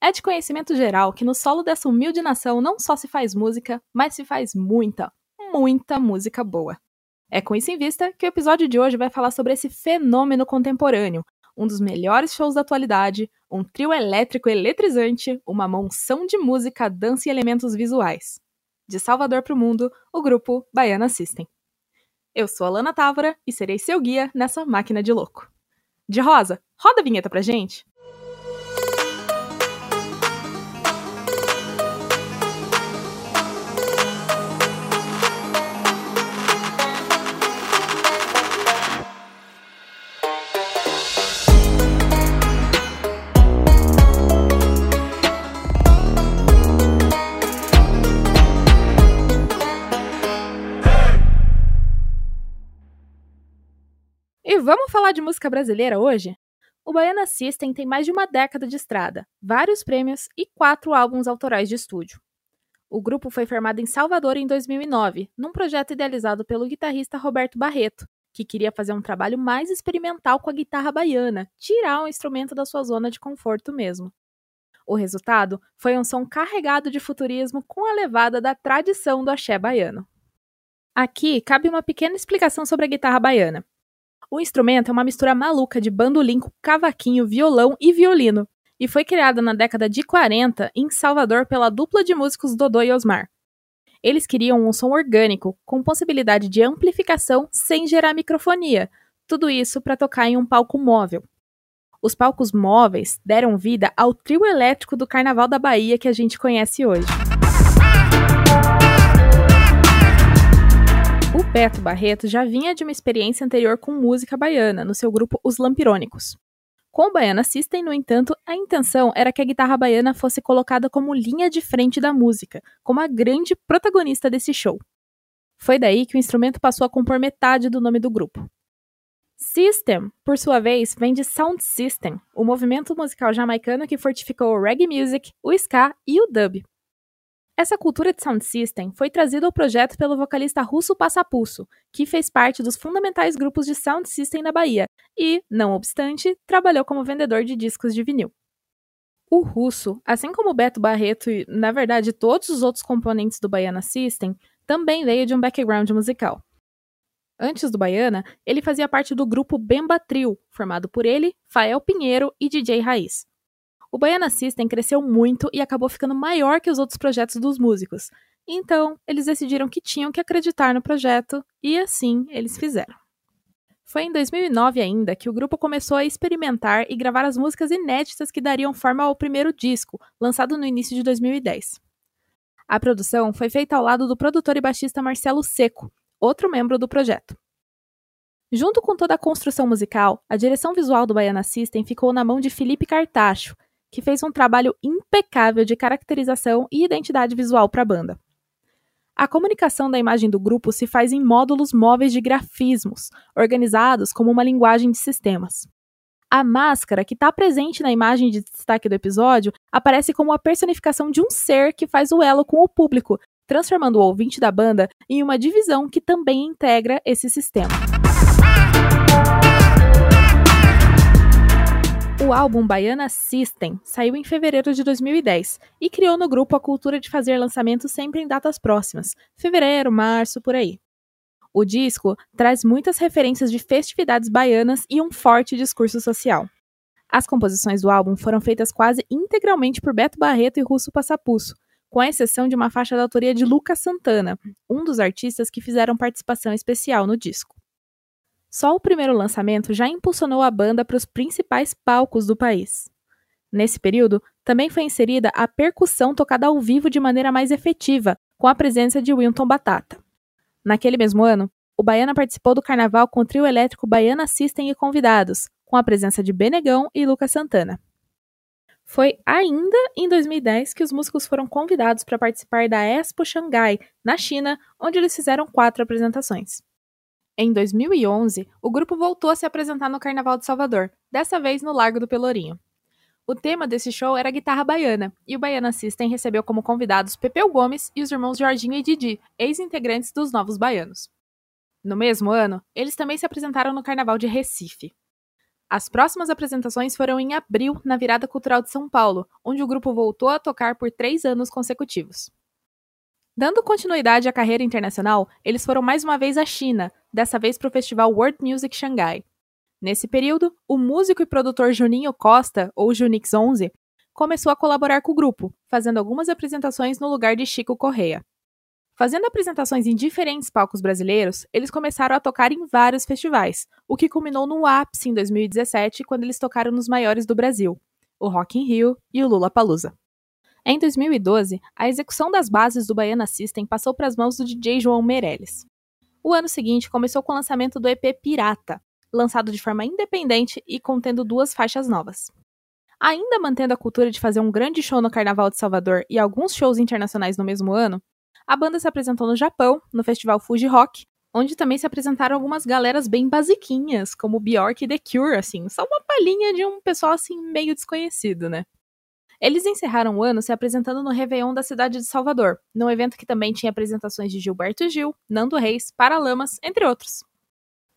É de conhecimento geral que no solo dessa humilde nação não só se faz música, mas se faz muita, muita música boa. É com isso em vista que o episódio de hoje vai falar sobre esse fenômeno contemporâneo, um dos melhores shows da atualidade, um trio elétrico eletrizante, uma monção de música, dança e elementos visuais. De Salvador para o mundo, o grupo Baiana System. Eu sou a Lana Távora e serei seu guia nessa máquina de louco. De Rosa, roda a vinheta pra gente! Música brasileira hoje? O Baiana System tem mais de uma década de estrada, vários prêmios e quatro álbuns autorais de estúdio. O grupo foi formado em Salvador em 2009, num projeto idealizado pelo guitarrista Roberto Barreto, que queria fazer um trabalho mais experimental com a guitarra baiana, tirar o instrumento da sua zona de conforto mesmo. O resultado foi um som carregado de futurismo com a levada da tradição do axé baiano. Aqui cabe uma pequena explicação sobre a guitarra baiana. O instrumento é uma mistura maluca de bandolim com cavaquinho, violão e violino, e foi criada na década de 40 em Salvador pela dupla de músicos Dodô e Osmar. Eles queriam um som orgânico, com possibilidade de amplificação sem gerar microfonia, tudo isso para tocar em um palco móvel. Os palcos móveis deram vida ao trio elétrico do Carnaval da Bahia que a gente conhece hoje. O Beto Barreto já vinha de uma experiência anterior com música baiana, no seu grupo Os Lampirônicos. Com o Baiana System, no entanto, a intenção era que a guitarra baiana fosse colocada como linha de frente da música, como a grande protagonista desse show. Foi daí que o instrumento passou a compor metade do nome do grupo. System, por sua vez, vem de Sound System, o movimento musical jamaicano que fortificou o reggae music, o ska e o dub. Essa cultura de sound system foi trazida ao projeto pelo vocalista russo Passapusso, que fez parte dos fundamentais grupos de sound system na Bahia e, não obstante, trabalhou como vendedor de discos de vinil. O russo, assim como Beto Barreto e, na verdade, todos os outros componentes do Baiana System, também veio de um background musical. Antes do Baiana, ele fazia parte do grupo Bemba Trio, formado por ele, Fael Pinheiro e DJ Raiz. O Baiana System cresceu muito e acabou ficando maior que os outros projetos dos músicos. Então, eles decidiram que tinham que acreditar no projeto e assim eles fizeram. Foi em 2009 ainda que o grupo começou a experimentar e gravar as músicas inéditas que dariam forma ao primeiro disco, lançado no início de 2010. A produção foi feita ao lado do produtor e baixista Marcelo Seco, outro membro do projeto. Junto com toda a construção musical, a direção visual do Baiana System ficou na mão de Felipe Cartacho, que fez um trabalho impecável de caracterização e identidade visual para a banda. A comunicação da imagem do grupo se faz em módulos móveis de grafismos, organizados como uma linguagem de sistemas. A máscara, que está presente na imagem de destaque do episódio, aparece como a personificação de um ser que faz o elo com o público, transformando o ouvinte da banda em uma divisão que também integra esse sistema. O álbum Baiana System saiu em fevereiro de 2010 e criou no grupo a cultura de fazer lançamentos sempre em datas próximas, fevereiro, março, por aí. O disco traz muitas referências de festividades baianas e um forte discurso social. As composições do álbum foram feitas quase integralmente por Beto Barreto e Russo Passapusso, com exceção de uma faixa da autoria de Lucas Santana, um dos artistas que fizeram participação especial no disco. Só o primeiro lançamento já impulsionou a banda para os principais palcos do país. Nesse período, também foi inserida a percussão tocada ao vivo de maneira mais efetiva, com a presença de Wilton Batata. Naquele mesmo ano, o Baiana participou do carnaval com o trio elétrico Baiana System e convidados, com a presença de Benegão e Lucas Santana. Foi ainda em 2010 que os músicos foram convidados para participar da Expo Xangai, na China, onde eles fizeram quatro apresentações. Em 2011, o grupo voltou a se apresentar no Carnaval de Salvador, dessa vez no Largo do Pelourinho. O tema desse show era guitarra baiana, e o Baiana System recebeu como convidados Pepeu Gomes e os irmãos Jorginho e Didi, ex-integrantes dos Novos Baianos. No mesmo ano, eles também se apresentaram no Carnaval de Recife. As próximas apresentações foram em abril, na Virada Cultural de São Paulo, onde o grupo voltou a tocar por três anos consecutivos. Dando continuidade à carreira internacional, eles foram mais uma vez à China, dessa vez para o festival World Music Shanghai. Nesse período, o músico e produtor Juninho Costa, ou Junix 11, começou a colaborar com o grupo, fazendo algumas apresentações no lugar de Chico Correa. Fazendo apresentações em diferentes palcos brasileiros, eles começaram a tocar em vários festivais, o que culminou no ápice em 2017, quando eles tocaram nos maiores do Brasil, o Rock in Rio e o Lula Palusa. Em 2012, a execução das bases do Baiana System passou para as mãos do DJ João Meirelles. O ano seguinte começou com o lançamento do EP Pirata, lançado de forma independente e contendo duas faixas novas. Ainda mantendo a cultura de fazer um grande show no Carnaval de Salvador e alguns shows internacionais no mesmo ano, a banda se apresentou no Japão, no festival Fuji Rock, onde também se apresentaram algumas galeras bem basiquinhas, como Bjork e The Cure, assim, só uma palhinha de um pessoal assim meio desconhecido, né? Eles encerraram o ano se apresentando no Réveillon da cidade de Salvador, num evento que também tinha apresentações de Gilberto Gil, Nando Reis, Paralamas, entre outros.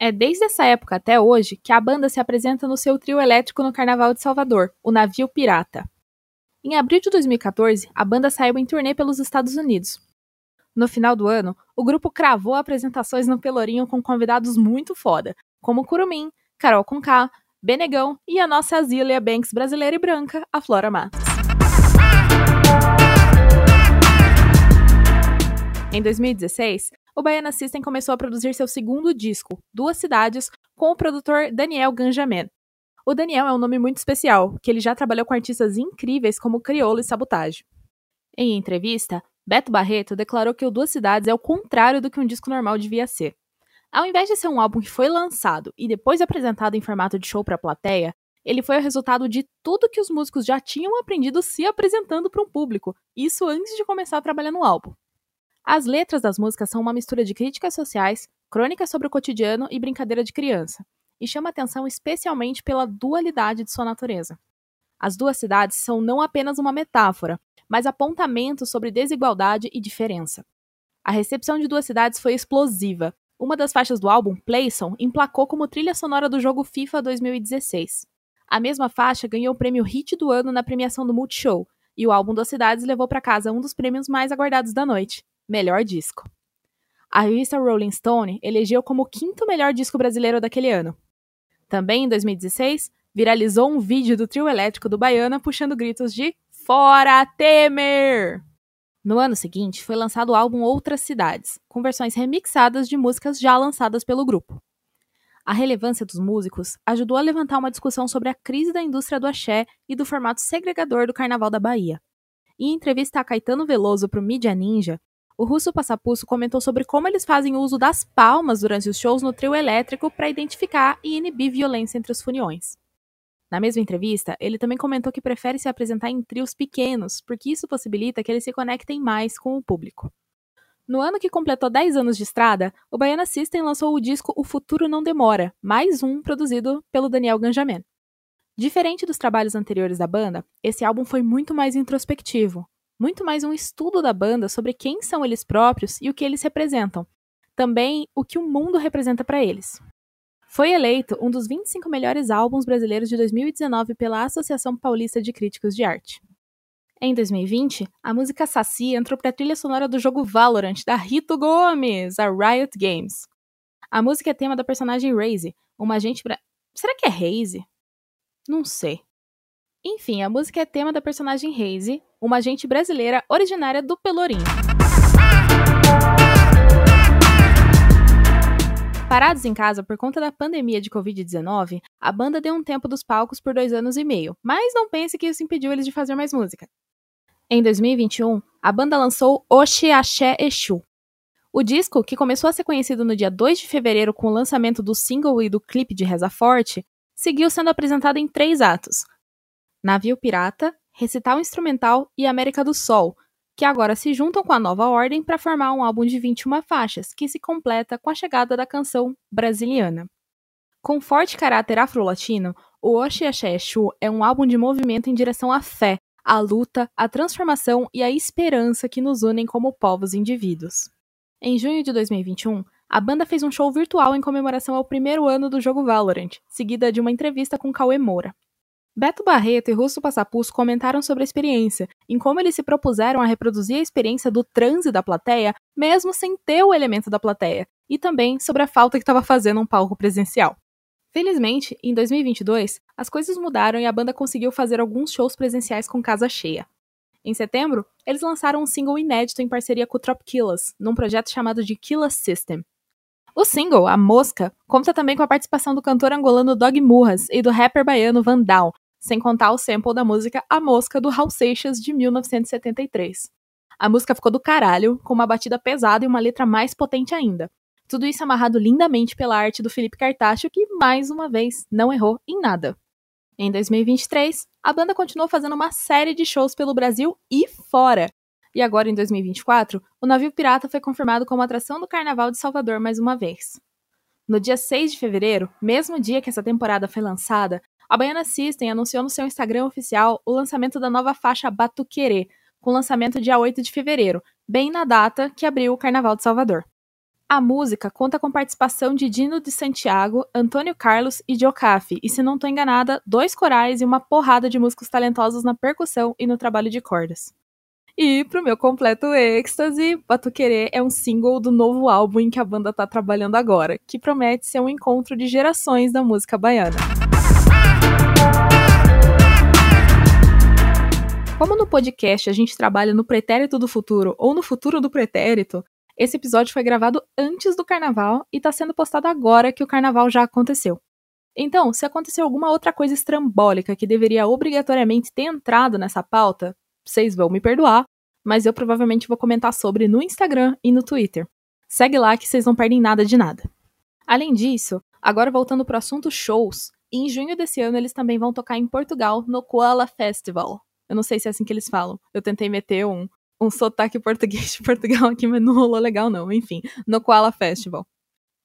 É desde essa época até hoje que a banda se apresenta no seu trio elétrico no Carnaval de Salvador, o Navio Pirata. Em abril de 2014, a banda saiu em turnê pelos Estados Unidos, no final do ano, o grupo cravou apresentações no Pelourinho com convidados muito foda, como Curumim, Carol Conká, Benegão e a nossa Azília Banks brasileira e branca, a Flora Matos. Em 2016, o Baiana System começou a produzir seu segundo disco, Duas Cidades, com o produtor Daniel Ganjamin. O Daniel é um nome muito especial, que ele já trabalhou com artistas incríveis como Criolo e Sabotage. Em entrevista, Beto Barreto declarou que o Duas Cidades é o contrário do que um disco normal devia ser. Ao invés de ser um álbum que foi lançado e depois apresentado em formato de show para a plateia, ele foi o resultado de tudo que os músicos já tinham aprendido se apresentando para um público, isso antes de começar a trabalhar no álbum. As letras das músicas são uma mistura de críticas sociais, crônicas sobre o cotidiano e brincadeira de criança, e chama atenção especialmente pela dualidade de sua natureza. As duas cidades são não apenas uma metáfora, mas apontamentos sobre desigualdade e diferença. A recepção de duas cidades foi explosiva. Uma das faixas do álbum, Playson, emplacou como trilha sonora do jogo FIFA 2016. A mesma faixa ganhou o prêmio Hit do Ano na premiação do Multishow, e o álbum Duas Cidades levou para casa um dos prêmios mais aguardados da noite, Melhor Disco. A revista Rolling Stone elegeu como o quinto melhor disco brasileiro daquele ano. Também em 2016, viralizou um vídeo do trio elétrico do Baiana puxando gritos de Fora Temer! No ano seguinte, foi lançado o álbum Outras Cidades, com versões remixadas de músicas já lançadas pelo grupo. A relevância dos músicos ajudou a levantar uma discussão sobre a crise da indústria do axé e do formato segregador do Carnaval da Bahia. Em entrevista a Caetano Veloso para o Media Ninja, o russo Passapusso comentou sobre como eles fazem uso das palmas durante os shows no trio elétrico para identificar e inibir violência entre os funiões. Na mesma entrevista, ele também comentou que prefere se apresentar em trios pequenos, porque isso possibilita que eles se conectem mais com o público. No ano que completou 10 anos de estrada, o Baiana System lançou o disco O Futuro Não Demora, mais um produzido pelo Daniel Ganjamin. Diferente dos trabalhos anteriores da banda, esse álbum foi muito mais introspectivo, muito mais um estudo da banda sobre quem são eles próprios e o que eles representam, também o que o mundo representa para eles. Foi eleito um dos 25 melhores álbuns brasileiros de 2019 pela Associação Paulista de Críticos de Arte. Em 2020, a música Saci entrou para a trilha sonora do jogo Valorant da Rito Gomes, a Riot Games. A música é tema da personagem Raze, uma agente bra... Será que é Raze? Não sei. Enfim, a música é tema da personagem Raze, uma agente brasileira originária do Pelourinho. Parados em casa por conta da pandemia de Covid-19, a banda deu um tempo dos palcos por dois anos e meio, mas não pense que isso impediu eles de fazer mais música. Em 2021, a banda lançou Oxe Axé Exu. O disco, que começou a ser conhecido no dia 2 de fevereiro com o lançamento do single e do clipe de Reza Forte, seguiu sendo apresentado em três atos. Navio Pirata, Recital Instrumental e América do Sol, que agora se juntam com a nova ordem para formar um álbum de 21 faixas, que se completa com a chegada da canção Brasiliana. Com forte caráter afro-latino, o Oxi Axé Exu é um álbum de movimento em direção à fé, à luta, à transformação e à esperança que nos unem como povos e indivíduos. Em junho de 2021, a banda fez um show virtual em comemoração ao primeiro ano do jogo Valorant, seguida de uma entrevista com Cauê Moura. Beto Barreto e Russo Passapus comentaram sobre a experiência, em como eles se propuseram a reproduzir a experiência do transe da plateia, mesmo sem ter o elemento da plateia, e também sobre a falta que estava fazendo um palco presencial. Felizmente, em 2022, as coisas mudaram e a banda conseguiu fazer alguns shows presenciais com casa cheia. Em setembro, eles lançaram um single inédito em parceria com o Trop Killers, num projeto chamado de Killa System. O single, A Mosca, conta também com a participação do cantor angolano Dog Murras e do rapper baiano Vandal, sem contar o sample da música A Mosca do Raul Seixas de 1973. A música ficou do caralho, com uma batida pesada e uma letra mais potente ainda, tudo isso amarrado lindamente pela arte do Felipe Cartacho, que, mais uma vez, não errou em nada. Em 2023, a banda continuou fazendo uma série de shows pelo Brasil e fora. E agora, em 2024, o navio pirata foi confirmado como atração do Carnaval de Salvador mais uma vez. No dia 6 de fevereiro, mesmo dia que essa temporada foi lançada, a Baiana System anunciou no seu Instagram oficial o lançamento da nova faixa Batuquerê, com lançamento dia 8 de fevereiro, bem na data que abriu o Carnaval de Salvador. A música conta com participação de Dino de Santiago, Antônio Carlos e Jocafe, e se não estou enganada, dois corais e uma porrada de músicos talentosos na percussão e no trabalho de cordas. E pro meu completo êxtase, Batuquerê é um single do novo álbum em que a banda tá trabalhando agora, que promete ser um encontro de gerações da música baiana. Como no podcast a gente trabalha no pretérito do futuro ou no futuro do pretérito, esse episódio foi gravado antes do carnaval e está sendo postado agora que o carnaval já aconteceu. Então, se aconteceu alguma outra coisa estrambólica que deveria obrigatoriamente ter entrado nessa pauta, vocês vão me perdoar, mas eu provavelmente vou comentar sobre no Instagram e no Twitter. Segue lá que vocês não perdem nada de nada. Além disso, agora voltando para o assunto shows, em junho desse ano eles também vão tocar em Portugal no Koala Festival. Eu não sei se é assim que eles falam. Eu tentei meter um um sotaque português de Portugal aqui, mas não rolou legal não. Enfim, no Koala Festival.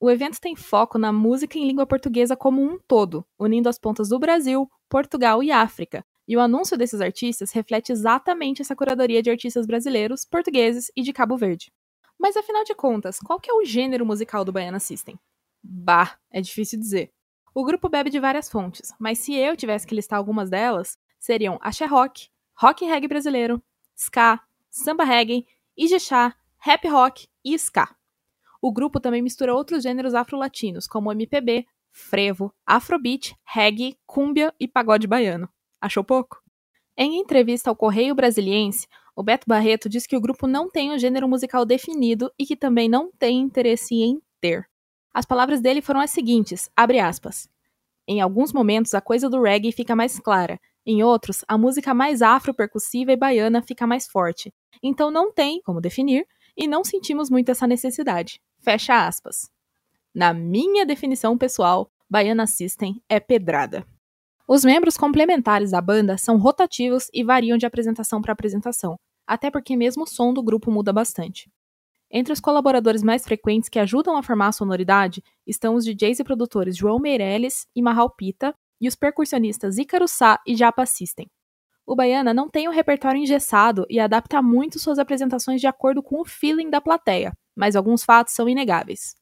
O evento tem foco na música em língua portuguesa como um todo, unindo as pontas do Brasil, Portugal e África. E o anúncio desses artistas reflete exatamente essa curadoria de artistas brasileiros, portugueses e de Cabo Verde. Mas afinal de contas, qual que é o gênero musical do Baiana System? Bah, é difícil dizer. O grupo bebe de várias fontes, mas se eu tivesse que listar algumas delas, seriam axé rock, rock e reggae brasileiro, ska, samba reggae, ijexá, rap rock e ska. O grupo também mistura outros gêneros afro-latinos, como MPB, frevo, afrobeat, reggae, cúmbia e pagode baiano. Achou pouco? Em entrevista ao Correio Brasiliense, o Beto Barreto diz que o grupo não tem um gênero musical definido e que também não tem interesse em ter. As palavras dele foram as seguintes, aspas. Em alguns momentos a coisa do reggae fica mais clara, em outros, a música mais afro-percussiva e baiana fica mais forte. Então não tem como definir e não sentimos muito essa necessidade. Fecha aspas. Na minha definição pessoal, Baiana System é pedrada. Os membros complementares da banda são rotativos e variam de apresentação para apresentação, até porque mesmo o som do grupo muda bastante. Entre os colaboradores mais frequentes que ajudam a formar a sonoridade estão os DJs e produtores João Meirelles e Mahal Pita, e os percussionistas Ícaro Sá e Japa System. O Baiana não tem um repertório engessado e adapta muito suas apresentações de acordo com o feeling da plateia, mas alguns fatos são inegáveis.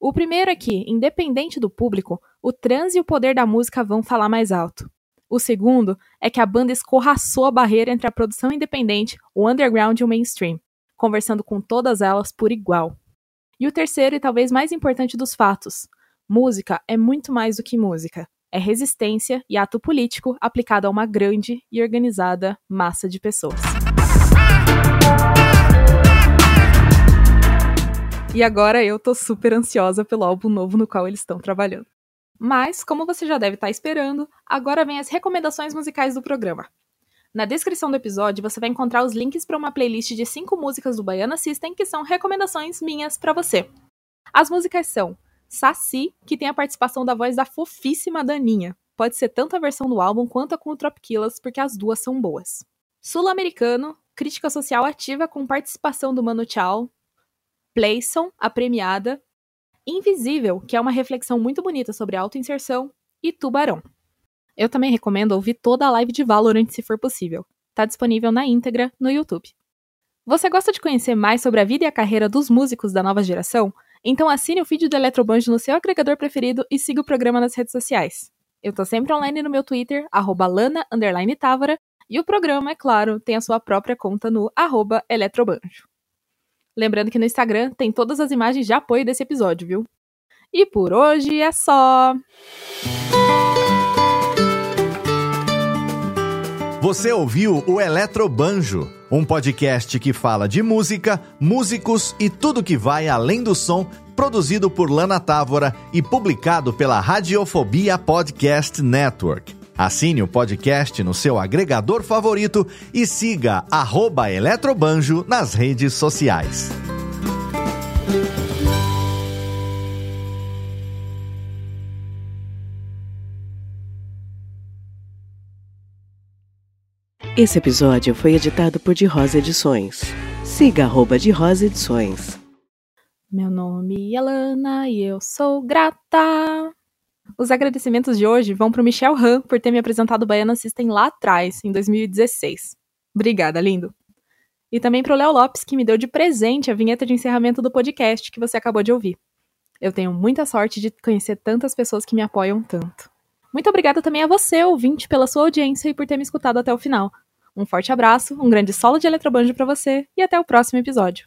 O primeiro é que, independente do público, o transe e o poder da música vão falar mais alto. O segundo é que a banda escorraçou a barreira entre a produção independente, o underground e o mainstream, conversando com todas elas por igual. E o terceiro e talvez mais importante dos fatos: música é muito mais do que música é resistência e ato político aplicado a uma grande e organizada massa de pessoas. E agora eu tô super ansiosa pelo álbum novo no qual eles estão trabalhando. Mas, como você já deve estar esperando, agora vem as recomendações musicais do programa. Na descrição do episódio você vai encontrar os links para uma playlist de cinco músicas do Baiana System que são recomendações minhas para você. As músicas são Saci, que tem a participação da voz da fofíssima Daninha. pode ser tanto a versão do álbum quanto a com o Tropicillas, porque as duas são boas. Sul-americano, crítica social ativa com participação do Mano Chao, Playson, a premiada, Invisível, que é uma reflexão muito bonita sobre autoinserção, e Tubarão. Eu também recomendo ouvir toda a live de Valorant se for possível. Está disponível na íntegra no YouTube. Você gosta de conhecer mais sobre a vida e a carreira dos músicos da nova geração? Então assine o feed do Eletrobanjo no seu agregador preferido e siga o programa nas redes sociais. Eu tô sempre online no meu Twitter, lana_távora, e o programa, é claro, tem a sua própria conta no arroba eletrobanjo. Lembrando que no Instagram tem todas as imagens de apoio desse episódio, viu? E por hoje é só! Você ouviu o Eletrobanjo, um podcast que fala de música, músicos e tudo que vai além do som, produzido por Lana Távora e publicado pela Radiofobia Podcast Network. Assine o podcast no seu agregador favorito e siga arroba Eletrobanjo nas redes sociais. Esse episódio foi editado por De Rosa Edições. Siga arroba De Rosa Edições. Meu nome é Lana e eu sou grata. Os agradecimentos de hoje vão para o Michel Han por ter me apresentado o Baiana System lá atrás, em 2016. Obrigada, lindo. E também para o Léo Lopes, que me deu de presente a vinheta de encerramento do podcast que você acabou de ouvir. Eu tenho muita sorte de conhecer tantas pessoas que me apoiam tanto. Muito obrigada também a você, ouvinte, pela sua audiência e por ter me escutado até o final. Um forte abraço, um grande solo de eletrobanjo para você e até o próximo episódio.